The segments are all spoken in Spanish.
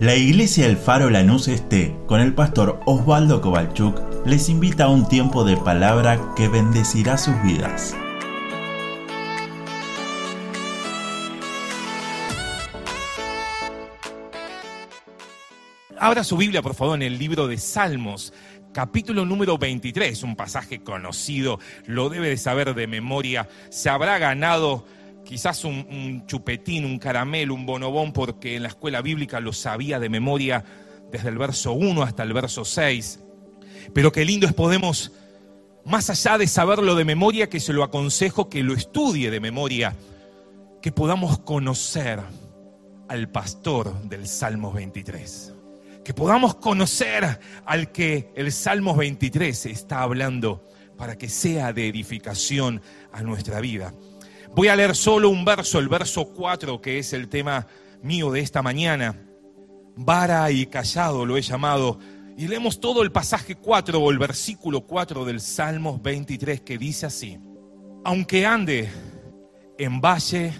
La iglesia El Faro Lanús Este, con el pastor Osvaldo Kovalchuk, les invita a un tiempo de palabra que bendecirá sus vidas. Abra su Biblia, por favor, en el libro de Salmos, capítulo número 23, un pasaje conocido, lo debe de saber de memoria, se habrá ganado quizás un, chupetín, un caramelo, un bonobón, porque en la escuela bíblica lo sabía de memoria desde el verso 1 hasta el verso 6. Pero qué lindo es podemos, más allá de saberlo de memoria, que se lo aconsejo que lo estudie de memoria, que podamos conocer al pastor del Salmos 23. Que podamos conocer al que el Salmos 23 está hablando para que sea de edificación a nuestra vida. Voy a leer solo un verso, el verso 4, que es el tema mío de esta mañana. Vara y callado lo he llamado. Y leemos todo el pasaje 4 o el versículo 4 del Salmos 23 que dice así. Aunque ande en valle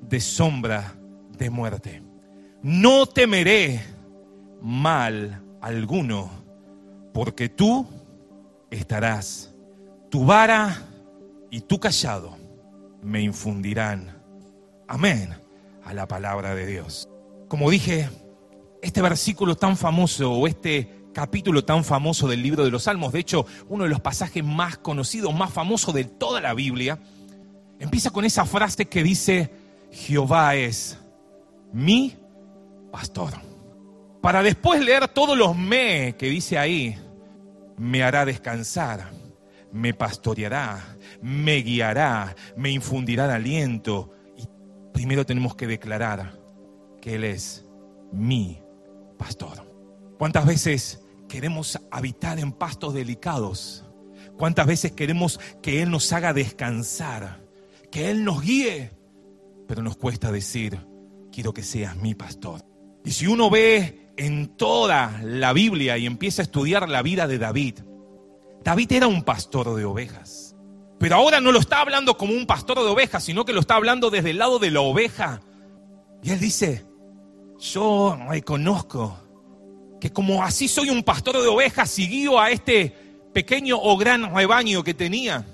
de sombra de muerte, no temeré mal alguno, porque tú estarás, tu vara y tu callado me infundirán. Amén a la palabra de Dios. Como dije, este versículo tan famoso o este capítulo tan famoso del libro de los Salmos, de hecho, uno de los pasajes más conocidos, más famosos de toda la Biblia, empieza con esa frase que dice, Jehová es mi pastor. Para después leer todos los me que dice ahí, me hará descansar, me pastoreará, me guiará, me infundirá aliento. Y primero tenemos que declarar que Él es mi pastor. ¿Cuántas veces queremos habitar en pastos delicados? ¿Cuántas veces queremos que Él nos haga descansar? Que Él nos guíe. Pero nos cuesta decir, quiero que seas mi pastor. Y si uno ve en toda la Biblia y empieza a estudiar la vida de David, David era un pastor de ovejas. Pero ahora no lo está hablando como un pastor de ovejas, sino que lo está hablando desde el lado de la oveja. Y él dice, yo reconozco que como así soy un pastor de ovejas, siguió a este pequeño o gran rebaño que tenía,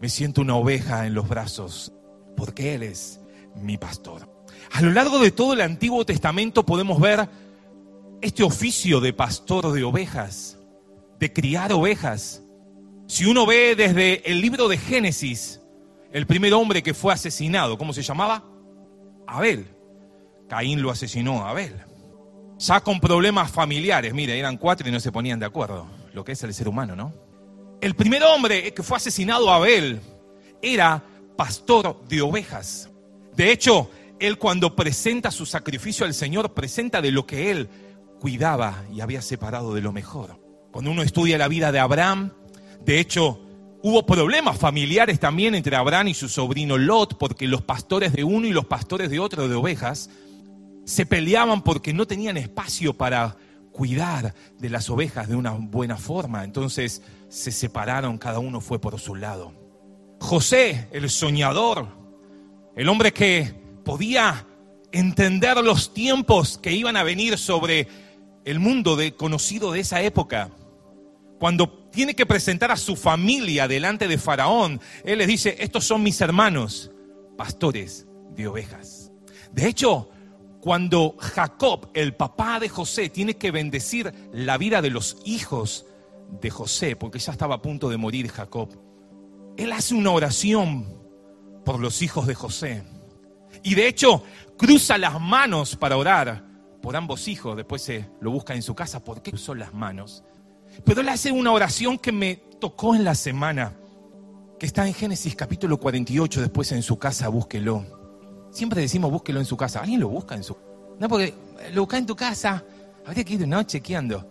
me siento una oveja en los brazos, porque Él es mi pastor. A lo largo de todo el Antiguo Testamento podemos ver este oficio de pastor de ovejas, de criar ovejas. Si uno ve desde el libro de Génesis, el primer hombre que fue asesinado, ¿cómo se llamaba? Abel. Caín lo asesinó a Abel. Ya con problemas familiares, mire, eran cuatro y no se ponían de acuerdo, lo que es el ser humano, ¿no? El primer hombre que fue asesinado a Abel era pastor de ovejas. De hecho, él cuando presenta su sacrificio al Señor, presenta de lo que él cuidaba y había separado de lo mejor. Cuando uno estudia la vida de Abraham, de hecho, hubo problemas familiares también entre Abraham y su sobrino Lot, porque los pastores de uno y los pastores de otro de ovejas se peleaban porque no tenían espacio para cuidar de las ovejas de una buena forma. Entonces se separaron, cada uno fue por su lado. José, el soñador, el hombre que podía entender los tiempos que iban a venir sobre el mundo de, conocido de esa época, cuando tiene que presentar a su familia delante de Faraón, él les dice, estos son mis hermanos, pastores de ovejas. De hecho, cuando Jacob, el papá de José, tiene que bendecir la vida de los hijos de José, porque ya estaba a punto de morir Jacob, él hace una oración por los hijos de José. Y de hecho, cruza las manos para orar por ambos hijos. Después se lo busca en su casa. ¿Por qué cruzó las manos? Pero él hace una oración que me tocó en la semana, que está en Génesis capítulo 48, después en su casa, búsquelo. Siempre decimos búsquelo en su casa. ¿Alguien lo busca en su No, porque lo busca en tu casa. Habría que ir no chequeando.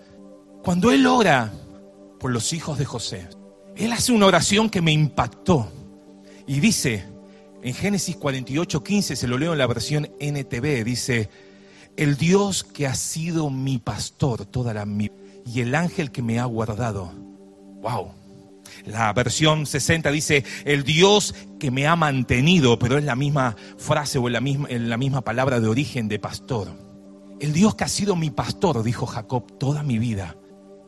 Cuando él ora por los hijos de José, él hace una oración que me impactó. Y dice, en Génesis 48, 15, se lo leo en la versión NTV, dice, el Dios que ha sido mi pastor toda la mi y el ángel que me ha guardado. Wow. La versión 60 dice, el Dios que me ha mantenido, pero es la misma frase o la misma, la misma palabra de origen de pastor. El Dios que ha sido mi pastor, dijo Jacob, toda mi vida,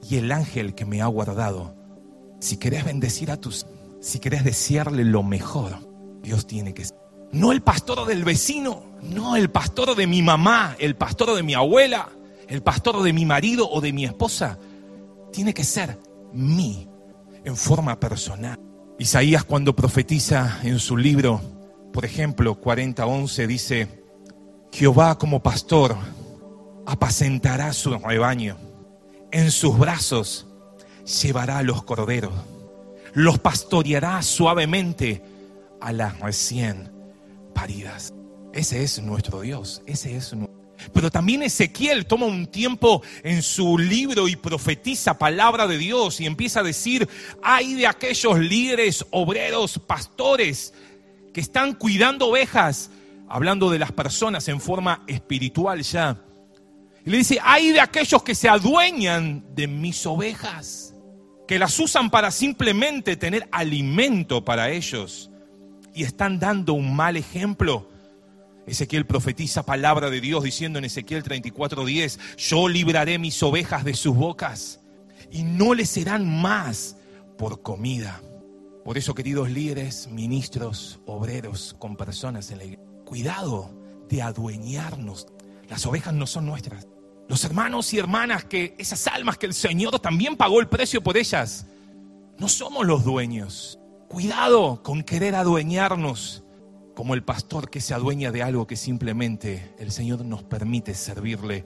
y el ángel que me ha guardado. Si querés bendecir a tus, si querés desearle lo mejor, Dios tiene que ser. No el pastor del vecino, no el pastor de mi mamá, el pastor de mi abuela, el pastor de mi marido o de mi esposa. Tiene que ser mí, en forma personal. Isaías cuando profetiza en su libro, por ejemplo, 40:11 dice, Jehová como pastor apacentará su rebaño. En sus brazos llevará a los corderos. Los pastoreará suavemente a las recién paridas. Ese es nuestro Dios. Ese es Pero también Ezequiel toma un tiempo en su libro y profetiza palabra de Dios y empieza a decir, hay de aquellos líderes, obreros, pastores que están cuidando ovejas, hablando de las personas en forma espiritual ya y le dice, hay de aquellos que se adueñan de mis ovejas, que las usan para simplemente tener alimento para ellos y están dando un mal ejemplo. Ezequiel profetiza palabra de Dios diciendo en Ezequiel 34:10, yo libraré mis ovejas de sus bocas y no les serán más por comida. Por eso, queridos líderes, ministros, obreros, con personas en la iglesia, cuidado de adueñarnos. Las ovejas no son nuestras. Los hermanos y hermanas que esas almas que el Señor también pagó el precio por ellas, no somos los dueños. Cuidado con querer adueñarnos como el pastor que se adueña de algo que simplemente el Señor nos permite servirle.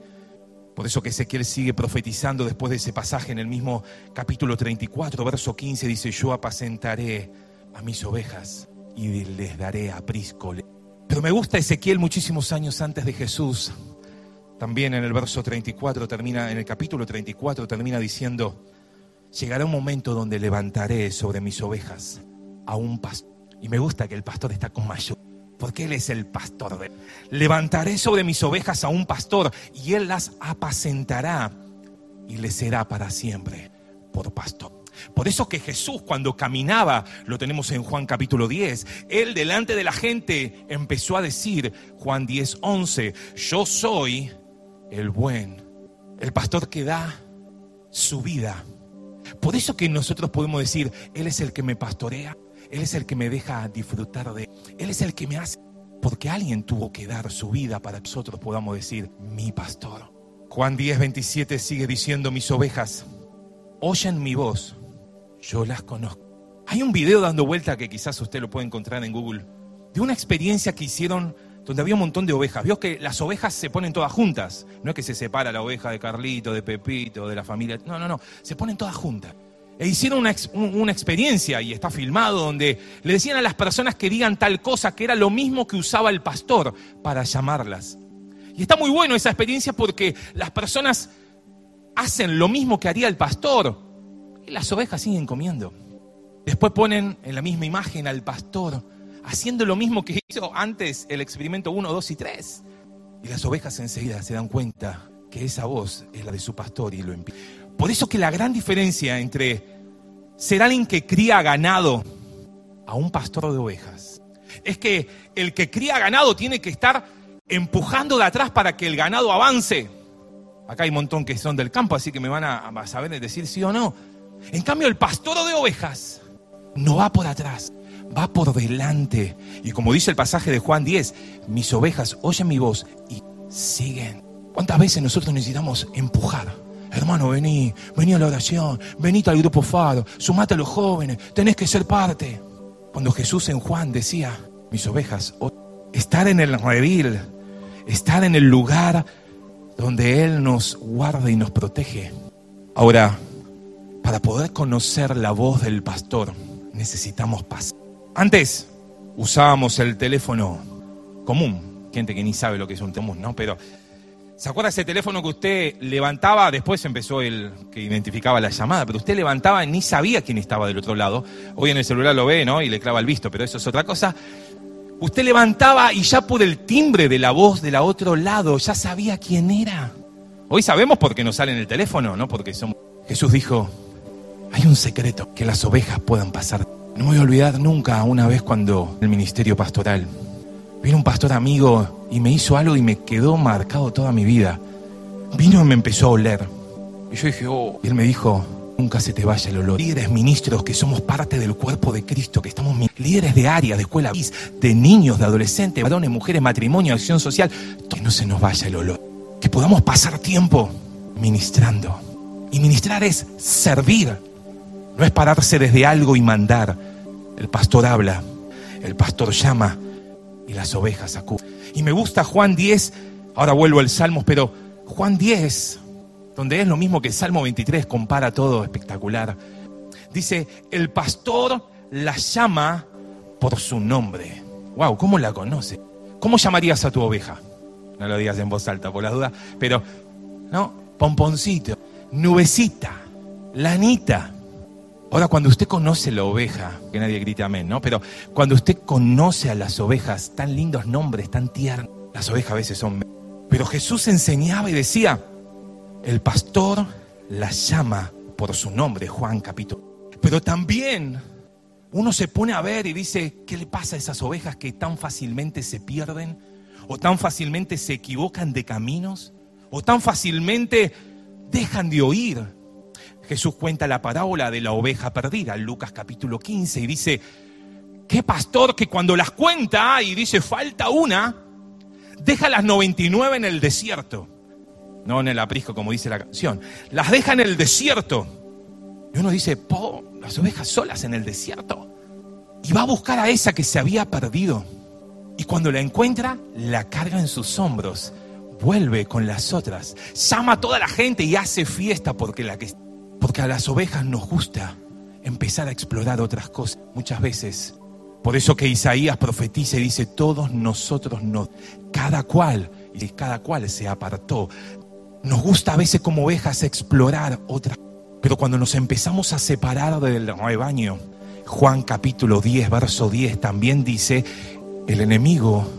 Por eso que Ezequiel sigue profetizando después de ese pasaje en el mismo capítulo 34, verso 15, dice, yo apacentaré a mis ovejas y les daré aprisco. Pero me gusta Ezequiel muchísimos años antes de Jesús, también en el verso 34 termina, en el capítulo 34 termina diciendo, llegará un momento donde levantaré sobre mis ovejas a un pastor. Y me gusta que el pastor está con mayor, porque él es el pastor. levantaré sobre mis ovejas a un pastor y él las apacentará y le será para siempre por pastor. Por eso que Jesús cuando caminaba, lo tenemos en Juan capítulo 10, él delante de la gente empezó a decir, Juan 10, 11, yo soy el buen, el pastor que da su vida. Por eso que nosotros podemos decir, Él es el que me pastorea, Él es el que me deja disfrutar de, Él es el que me hace, porque alguien tuvo que dar su vida para que nosotros podamos decir, mi pastor. Juan 10, 27 sigue diciendo, mis ovejas, oyen mi voz, yo las conozco. Hay un video dando vuelta que quizás usted lo puede encontrar en Google, de una experiencia que hicieron donde había un montón de ovejas. Vio que las ovejas se ponen todas juntas. No es que se separa la oveja de Carlito, de Pepito, de la familia. No, no, no. Se ponen todas juntas. E hicieron una, experiencia, y está filmado, donde le decían a las personas que digan tal cosa, que era lo mismo que usaba el pastor para llamarlas. Y está muy bueno esa experiencia porque las personas hacen lo mismo que haría el pastor y las ovejas siguen comiendo. Después ponen en la misma imagen al pastor haciendo lo mismo que hizo antes el experimento 1, 2 y 3. Y las ovejas enseguida se dan cuenta que esa voz es la de su pastor y lo impide. Por eso que la gran diferencia entre ser alguien que cría ganado a un pastor de ovejas es que el que cría ganado tiene que estar empujando de atrás para que el ganado avance. Acá hay un montón que son del campo, así que me van a, a saber decir sí o no. En cambio, el pastor de ovejas no va por atrás, va por delante. Y como dice el pasaje de Juan 10, mis ovejas oyen mi voz y siguen. ¿Cuántas veces nosotros necesitamos empujar? Hermano, vení, vení a la oración, venite al grupo Faro, sumate a los jóvenes, tenés que ser parte. Cuando Jesús en Juan decía, mis ovejas, estar en el redil, estar en el lugar donde Él nos guarda y nos protege. Ahora, para poder conocer la voz del pastor, necesitamos paz. Antes usábamos el teléfono común, gente que ni sabe lo que es un teléfono, ¿no? Pero ¿se acuerda ese teléfono que usted levantaba? Después empezó el que identificaba la llamada, pero usted levantaba y ni sabía quién estaba del otro lado. Hoy en el celular lo ve, ¿no? Y le clava el visto, pero eso es otra cosa. Usted levantaba y ya por el timbre de la voz del otro lado ya sabía quién era. Hoy sabemos por qué nos sale en el teléfono, ¿no? Porque somos... Jesús dijo, hay un secreto, que las ovejas puedan pasar no voy a olvidar nunca una vez cuando el ministerio pastoral vino un pastor amigo y me hizo algo y me quedó marcado toda mi vida. vino y me empezó a oler. Y yo dije, oh, y él me dijo, nunca se te vaya el olor. Líderes ministros que somos parte del cuerpo de Cristo, que estamos líderes de área, de escuela, de niños, de adolescentes, varones, mujeres, matrimonio, acción social, que no se nos vaya el olor. Que podamos pasar tiempo ministrando. Y ministrar es servir, no es pararse desde algo y mandar. El pastor habla, el pastor llama y las ovejas acuden. Y me gusta Juan 10, ahora vuelvo al Salmos, pero Juan 10, donde es lo mismo que el Salmo 23, compara todo espectacular. Dice, el pastor la llama por su nombre. Wow, ¿cómo la conoce? ¿Cómo llamarías a tu oveja? No lo digas en voz alta por la duda, pero, ¿no? Pomponcito, nubecita, lanita. Ahora, cuando usted conoce la oveja, que nadie grite amén, ¿no? Pero cuando usted conoce a las ovejas, tan lindos nombres, tan tiernos, las ovejas a veces son... Pero Jesús enseñaba y decía, el pastor las llama por su nombre, Juan capítulo. Pero también uno se pone a ver y dice, ¿qué le pasa a esas ovejas que tan fácilmente se pierden? ¿O tan fácilmente se equivocan de caminos? ¿O tan fácilmente dejan de oír? Jesús cuenta la parábola de la oveja perdida, Lucas capítulo 15, y dice, ¿qué pastor que cuando las cuenta y dice, falta una, deja las 99 en el desierto? No en el aprisco, como dice la canción. Las deja en el desierto. Y uno dice, po, las ovejas solas en el desierto. Y va a buscar a esa que se había perdido. Y cuando la encuentra, la carga en sus hombros. Vuelve con las otras. Llama a toda la gente y hace fiesta porque la que porque a las ovejas nos gusta empezar a explorar otras cosas muchas veces. Por eso que Isaías profetiza y dice, todos nosotros nos, cada cual, y cada cual se apartó. Nos gusta a veces como ovejas explorar otras pero cuando nos empezamos a separar del rebaño, Juan capítulo 10, verso 10 también dice, el enemigo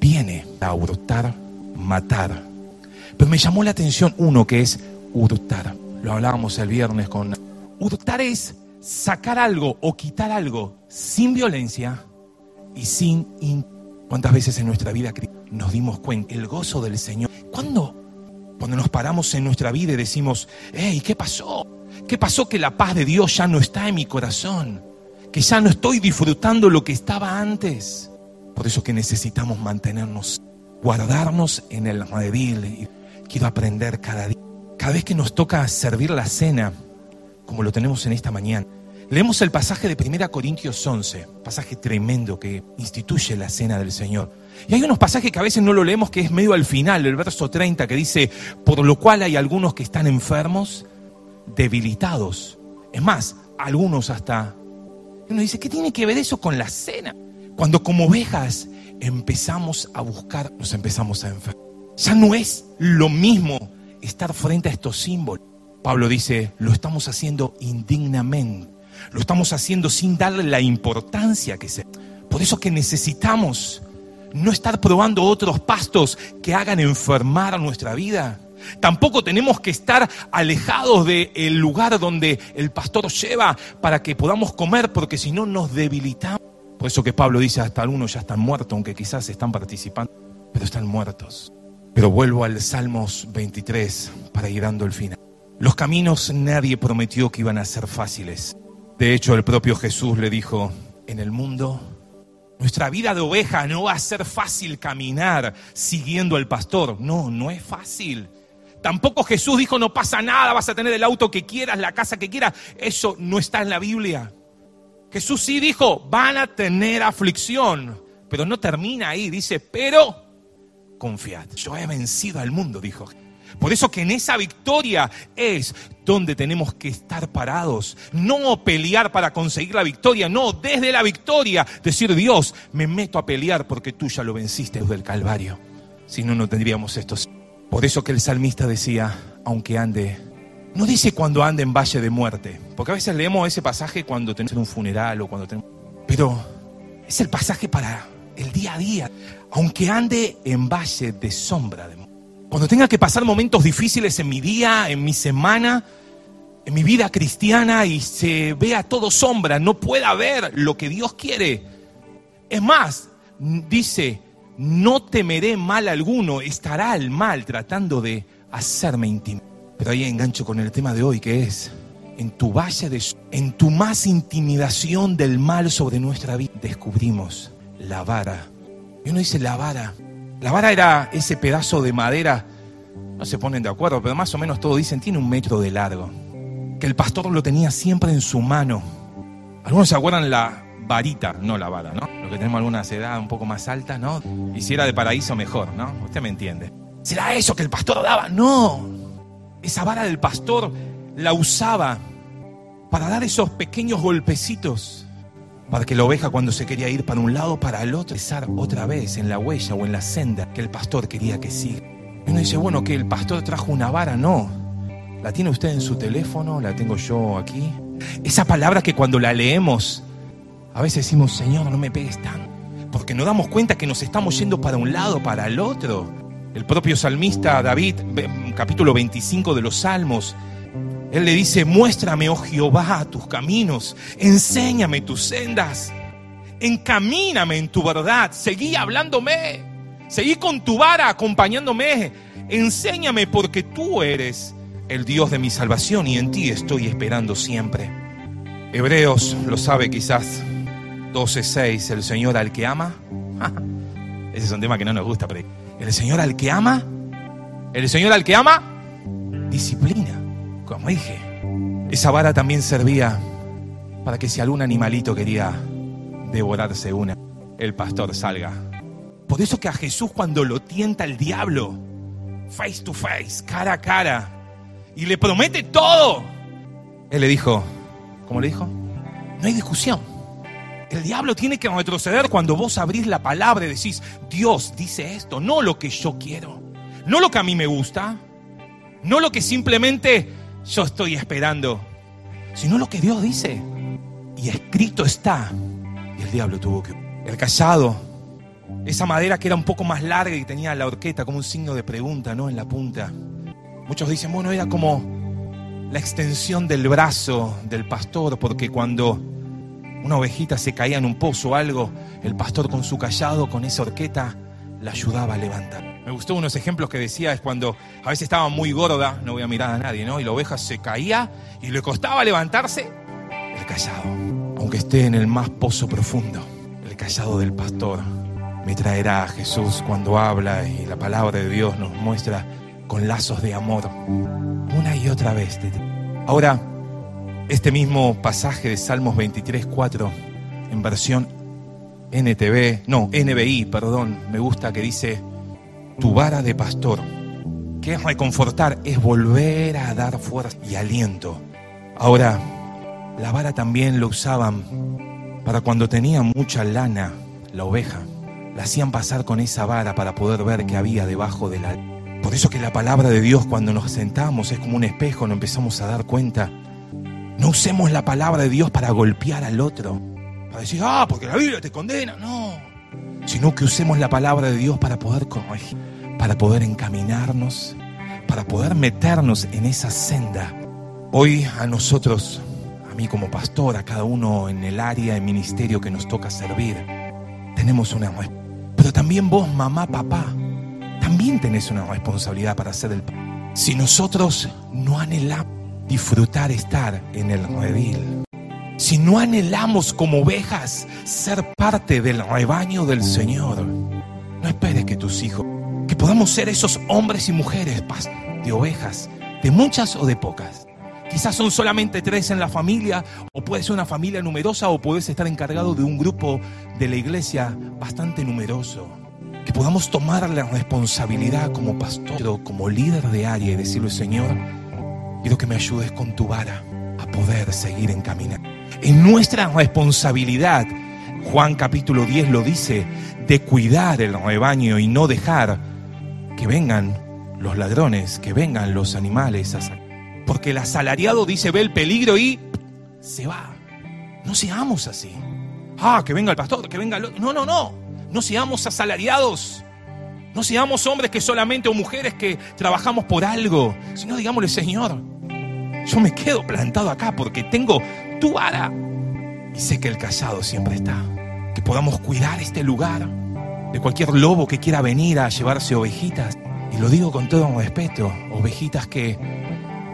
viene a hurtar, matar. Pero me llamó la atención uno que es hurtar lo hablábamos el viernes con... Hurtar es sacar algo o quitar algo sin violencia y sin... ¿Cuántas veces en nuestra vida nos dimos cuenta? El gozo del Señor. ¿Cuándo? Cuando nos paramos en nuestra vida y decimos, hey, ¿qué pasó? ¿Qué pasó que la paz de Dios ya no está en mi corazón? Que ya no estoy disfrutando lo que estaba antes. Por eso que necesitamos mantenernos, guardarnos en el redil. Quiero aprender cada día cada vez que nos toca servir la cena, como lo tenemos en esta mañana, leemos el pasaje de 1 Corintios 11, pasaje tremendo que instituye la cena del Señor. Y hay unos pasajes que a veces no lo leemos, que es medio al final, el verso 30, que dice, por lo cual hay algunos que están enfermos, debilitados. Es más, algunos hasta... Uno dice, ¿qué tiene que ver eso con la cena? Cuando como ovejas empezamos a buscar, nos empezamos a enfermar. Ya no es lo mismo estar frente a estos símbolos. Pablo dice, lo estamos haciendo indignamente, lo estamos haciendo sin darle la importancia que se... Por eso que necesitamos no estar probando otros pastos que hagan enfermar a nuestra vida. Tampoco tenemos que estar alejados del lugar donde el pastor lleva para que podamos comer, porque si no nos debilitamos. Por eso que Pablo dice, hasta algunos ya están muertos, aunque quizás están participando, pero están muertos. Pero vuelvo al Salmos 23 para ir dando el final. Los caminos nadie prometió que iban a ser fáciles. De hecho, el propio Jesús le dijo, en el mundo, nuestra vida de oveja no va a ser fácil caminar siguiendo al pastor. No, no es fácil. Tampoco Jesús dijo, no pasa nada, vas a tener el auto que quieras, la casa que quieras. Eso no está en la Biblia. Jesús sí dijo, van a tener aflicción, pero no termina ahí. Dice, pero confiad. Yo he vencido al mundo, dijo. Por eso que en esa victoria es donde tenemos que estar parados. No pelear para conseguir la victoria, no, desde la victoria decir Dios, me meto a pelear porque tú ya lo venciste desde el Calvario. Si no, no tendríamos estos. Por eso que el salmista decía, aunque ande, no dice cuando ande en valle de muerte, porque a veces leemos ese pasaje cuando tenemos un funeral o cuando tenemos... Pero es el pasaje para el día a día, aunque ande en valle de sombra, cuando tenga que pasar momentos difíciles en mi día, en mi semana, en mi vida cristiana y se vea todo sombra, no pueda ver lo que Dios quiere. Es más, dice, no temeré mal alguno, estará el mal tratando de hacerme íntimo. Pero ahí engancho con el tema de hoy, que es en tu valle de en tu más intimidación del mal sobre nuestra vida, descubrimos la vara. Y uno dice la vara. La vara era ese pedazo de madera, no se ponen de acuerdo, pero más o menos todos dicen, tiene un metro de largo. Que el pastor lo tenía siempre en su mano. Algunos se acuerdan la varita, no la vara, ¿no? Lo que tenemos algunas edades un poco más altas, ¿no? Y si era de paraíso, mejor, ¿no? Usted me entiende. ¿Será eso que el pastor daba? No. Esa vara del pastor la usaba para dar esos pequeños golpecitos, para que la oveja cuando se quería ir para un lado, para el otro, empezar otra vez en la huella o en la senda que el pastor quería que siga. Y uno dice, bueno, que el pastor trajo una vara, no. ¿La tiene usted en su teléfono? ¿La tengo yo aquí? Esa palabra que cuando la leemos, a veces decimos, Señor, no me pegues tan. Porque nos damos cuenta que nos estamos yendo para un lado, para el otro. El propio salmista David, capítulo 25 de los Salmos, él le dice, muéstrame, oh Jehová, tus caminos, enséñame tus sendas, encamíname en tu verdad, seguí hablándome, seguí con tu vara acompañándome, enséñame porque tú eres el Dios de mi salvación y en ti estoy esperando siempre. Hebreos lo sabe quizás 12.6, el Señor al que ama. Ese es un tema que no nos gusta, pero el Señor al que ama, el Señor al que ama, disciplina. Como dije, esa vara también servía para que si algún animalito quería devorarse una, el pastor salga. Por eso que a Jesús cuando lo tienta el diablo, face to face, cara a cara, y le promete todo, él le dijo, ¿cómo le dijo? No hay discusión. El diablo tiene que retroceder cuando vos abrís la palabra y decís, Dios dice esto, no lo que yo quiero, no lo que a mí me gusta, no lo que simplemente yo estoy esperando, sino lo que Dios dice. Y escrito está. Y el diablo tuvo que... El callado, esa madera que era un poco más larga y tenía la horqueta como un signo de pregunta, ¿no? En la punta. Muchos dicen, bueno, era como la extensión del brazo del pastor, porque cuando una ovejita se caía en un pozo o algo, el pastor con su callado, con esa horqueta, la ayudaba a levantar. Me gustó unos ejemplos que decía, es cuando a veces estaba muy gorda, no voy a mirar a nadie, ¿no? Y la oveja se caía y le costaba levantarse, el callado, aunque esté en el más pozo profundo, el callado del pastor me traerá a Jesús cuando habla y la palabra de Dios nos muestra con lazos de amor, una y otra vez. Ahora, este mismo pasaje de Salmos 23, 4, en versión NTV, no, NBI, perdón, me gusta que dice, tu vara de pastor, que es reconfortar, es volver a dar fuerza y aliento. Ahora, la vara también lo usaban para cuando tenía mucha lana, la oveja. La hacían pasar con esa vara para poder ver qué había debajo de la... Por eso que la palabra de Dios cuando nos sentamos es como un espejo, nos empezamos a dar cuenta. No usemos la palabra de Dios para golpear al otro. Para decir, ah, porque la Biblia te condena. No sino que usemos la palabra de Dios para poder corregir, para poder encaminarnos, para poder meternos en esa senda. Hoy a nosotros, a mí como pastor, a cada uno en el área de ministerio que nos toca servir, tenemos una pero también vos, mamá, papá, también tenés una responsabilidad para hacer el Si nosotros no anhelamos disfrutar estar en el redil, si no anhelamos como ovejas ser parte del rebaño del Señor, no esperes que tus hijos, que podamos ser esos hombres y mujeres de ovejas, de muchas o de pocas. Quizás son solamente tres en la familia, o puede ser una familia numerosa, o puedes estar encargado de un grupo de la iglesia bastante numeroso. Que podamos tomar la responsabilidad como pastor como líder de área y decirle, Señor, quiero que me ayudes con tu vara a poder seguir encaminando. En nuestra responsabilidad, Juan capítulo 10 lo dice, de cuidar el rebaño y no dejar que vengan los ladrones, que vengan los animales. Porque el asalariado dice, ve el peligro y se va. No seamos así. Ah, que venga el pastor, que venga el. No, no, no. No seamos asalariados. No seamos hombres que solamente o mujeres que trabajamos por algo. Sino digámosle, Señor, yo me quedo plantado acá porque tengo Y sé que el callado siempre está. Que podamos cuidar este lugar de cualquier lobo que quiera venir a llevarse ovejitas. Y lo digo con todo respeto, ovejitas que,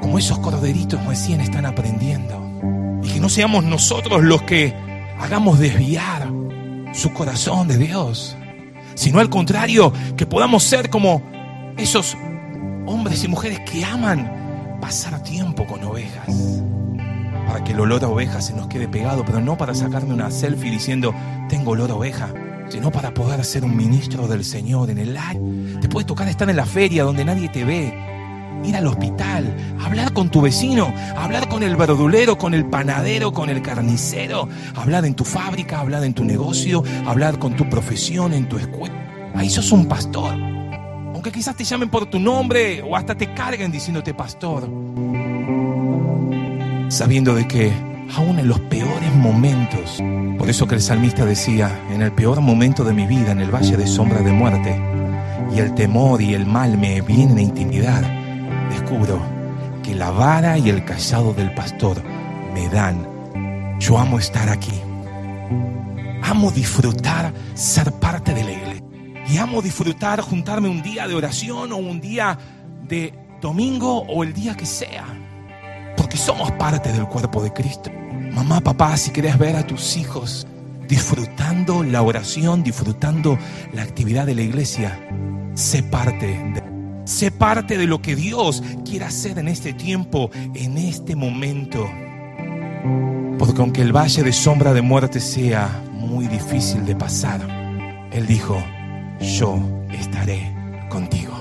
como esos corderitos recién están aprendiendo. Y que no seamos nosotros los que hagamos desviar su corazón de Dios, sino al contrario, que podamos ser como esos hombres y mujeres que aman pasar tiempo con ovejas. Para que el olor oveja se nos quede pegado, pero no para sacarme una selfie diciendo, tengo olor oveja, sino para poder ser un ministro del Señor en el aire. Te puede tocar estar en la feria donde nadie te ve, ir al hospital, hablar con tu vecino, hablar con el verdulero, con el panadero, con el carnicero, hablar en tu fábrica, hablar en tu negocio, hablar con tu profesión, en tu escuela. Ahí sos un pastor. Aunque quizás te llamen por tu nombre o hasta te carguen diciéndote pastor. Sabiendo de que aún en los peores momentos, por eso que el salmista decía, en el peor momento de mi vida, en el valle de sombra de muerte, y el temor y el mal me vienen a intimidar, descubro que la vara y el callado del pastor me dan. Yo amo estar aquí. Amo disfrutar ser parte de la iglesia. Y amo disfrutar juntarme un día de oración o un día de domingo o el día que sea. Porque somos parte del cuerpo de Cristo. Mamá, papá, si querés ver a tus hijos disfrutando la oración, disfrutando la actividad de la iglesia, sé parte de Sé parte de lo que Dios quiere hacer en este tiempo, en este momento. Porque aunque el valle de sombra de muerte sea muy difícil de pasar, Él dijo, yo estaré contigo.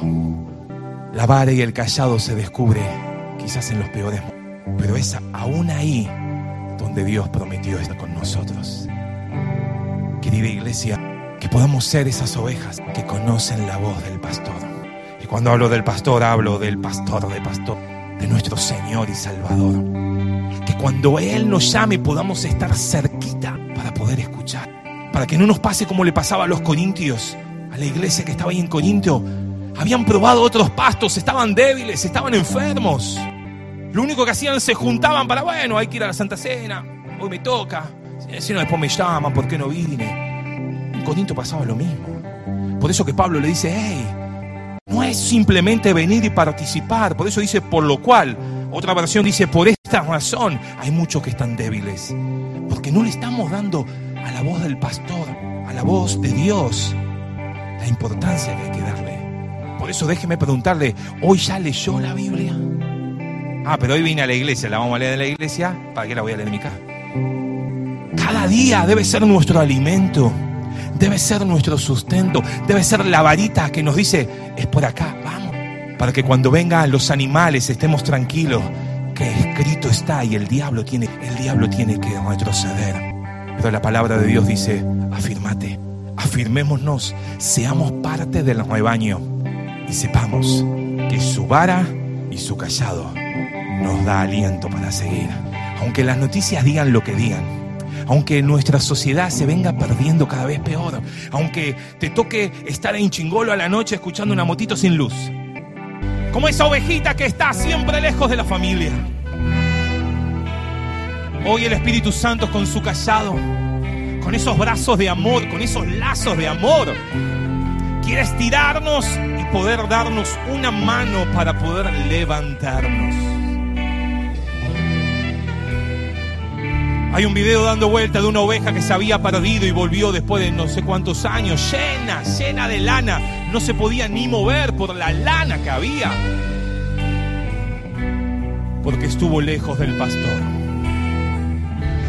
La vara y el callado se descubre quizás en los peores momentos, pero es aún ahí donde Dios prometió estar con nosotros. Querida iglesia, que podamos ser esas ovejas que conocen la voz del pastor. Y cuando hablo del pastor, hablo del pastor de pastor, de nuestro Señor y Salvador. Que cuando Él nos llame podamos estar cerquita para poder escuchar. Para que no nos pase como le pasaba a los corintios, a la iglesia que estaba ahí en Corinto. Habían probado otros pastos, estaban débiles, estaban enfermos. Lo único que hacían se juntaban para, bueno, hay que ir a la Santa Cena, hoy me toca. Si no, después me llaman, ¿por qué no vine? En Corinto pasaba lo mismo. Por eso que Pablo le dice, hey, no es simplemente venir y participar. Por eso dice, por lo cual. Otra versión dice, por esta razón hay muchos que están débiles. Porque no le estamos dando a la voz del pastor, a la voz de Dios, la importancia que hay que darle. Por eso déjeme preguntarle, ¿hoy ya leyó la Biblia? Ah, pero hoy vine a la iglesia, la vamos a leer en la iglesia, ¿para qué la voy a leer en mi casa? Cada día debe ser nuestro alimento, debe ser nuestro sustento, debe ser la varita que nos dice, es por acá, vamos. Para que cuando vengan los animales estemos tranquilos, que escrito está y el diablo tiene, el diablo tiene que retroceder. Pero la palabra de Dios dice, afirmate, afirmémonos, seamos parte del rebaño y sepamos que su vara y su callado nos da aliento para seguir. Aunque las noticias digan lo que digan, aunque nuestra sociedad se venga perdiendo cada vez peor, aunque te toque estar en chingolo a la noche escuchando una motito sin luz, como esa ovejita que está siempre lejos de la familia. Hoy el Espíritu Santo con su callado, con esos brazos de amor, con esos lazos de amor, quiere estirarnos y poder darnos una mano para poder levantarnos. Hay un video dando vuelta de una oveja que se había perdido y volvió después de no sé cuántos años, llena, llena de lana. No se podía ni mover por la lana que había. Porque estuvo lejos del pastor.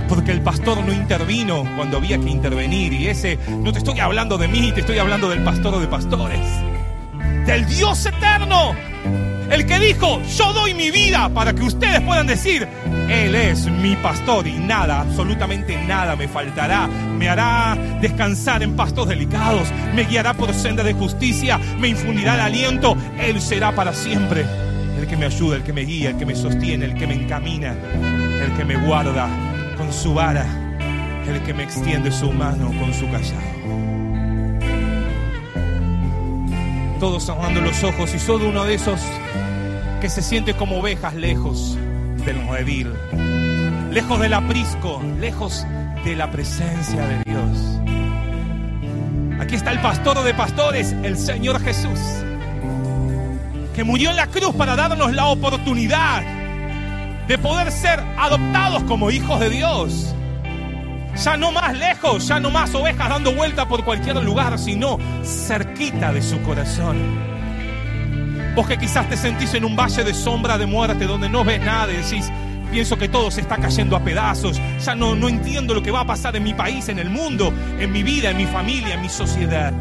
Porque el pastor no intervino cuando había que intervenir. Y ese, no te estoy hablando de mí, te estoy hablando del pastor de pastores. Del Dios eterno. El que dijo, yo doy mi vida para que ustedes puedan decir, Él es mi pastor y nada, absolutamente nada me faltará. Me hará descansar en pastos delicados, me guiará por senda de justicia, me infundirá el aliento. Él será para siempre el que me ayuda, el que me guía, el que me sostiene, el que me encamina, el que me guarda con su vara, el que me extiende su mano con su callado. todos cerrando los ojos y solo uno de esos que se siente como ovejas lejos del redil, lejos del aprisco, lejos de la presencia de Dios. Aquí está el pastor de pastores, el Señor Jesús. que murió en la cruz para darnos la oportunidad de poder ser adoptados como hijos de Dios. Ya no más lejos, ya no más ovejas dando vuelta por cualquier lugar, sino cerquita de su corazón. Vos que quizás te sentís en un valle de sombra de muerte donde no ves nada y decís, pienso que todo se está cayendo a pedazos, ya no, no entiendo lo que va a pasar en mi país, en el mundo, en mi vida, en mi familia, en mi sociedad.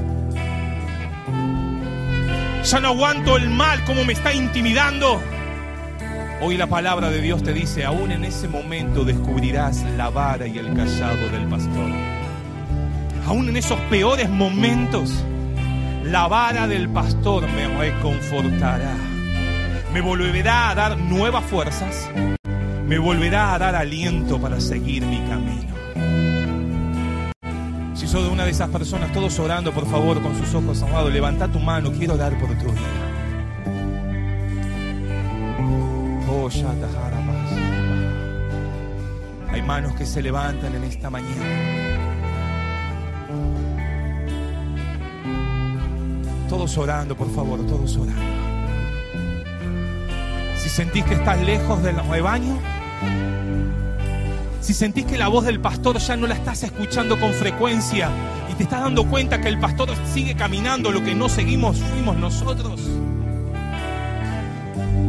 Ya no aguanto el mal como me está intimidando. Hoy la palabra de Dios te dice, aún en ese momento descubrirás la vara y el callado del pastor. Aún en esos peores momentos, la vara del pastor me reconfortará. Me volverá a dar nuevas fuerzas. Me volverá a dar aliento para seguir mi camino. Si sos de una de esas personas, todos orando, por favor, con sus ojos amados, levanta tu mano, quiero dar por tu vida. Hay manos que se levantan en esta mañana. Todos orando, por favor, todos orando. Si sentís que estás lejos del rebaño, si sentís que la voz del pastor ya no la estás escuchando con frecuencia y te estás dando cuenta que el pastor sigue caminando lo que no seguimos, fuimos nosotros.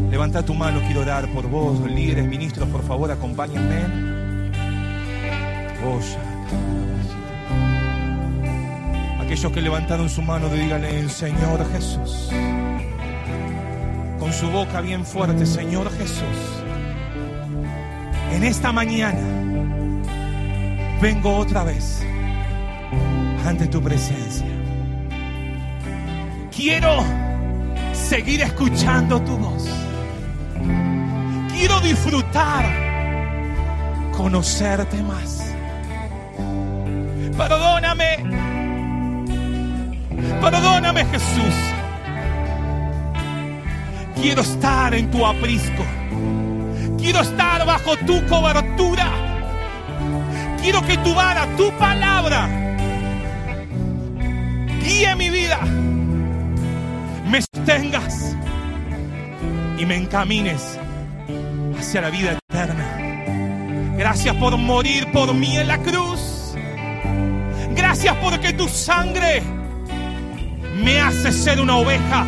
Levanta tu mano, quiero orar por vos, líderes, ministros, por favor, acompáñenme. Aquellos que levantaron su mano, díganle, Señor Jesús. Con su boca bien fuerte, Señor Jesús. En esta mañana vengo otra vez ante tu presencia. Quiero seguir escuchando tu voz quiero disfrutar, conocerte más. Perdóname, perdóname Jesús. Quiero estar en tu aprisco. Quiero estar bajo tu cobertura. Quiero que tu vara, tu palabra, guíe mi vida. Me sostengas y me encamines hacia la vida eterna. Gracias por morir por mí en la cruz. Gracias porque tu sangre me hace ser una oveja.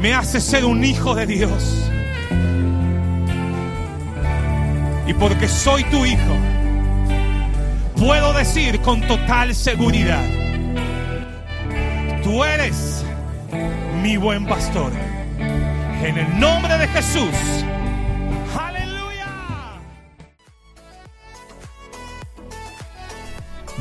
Me hace ser un hijo de Dios. Y porque soy tu hijo, puedo decir con total seguridad, tú eres mi buen pastor. En el nombre de Jesús.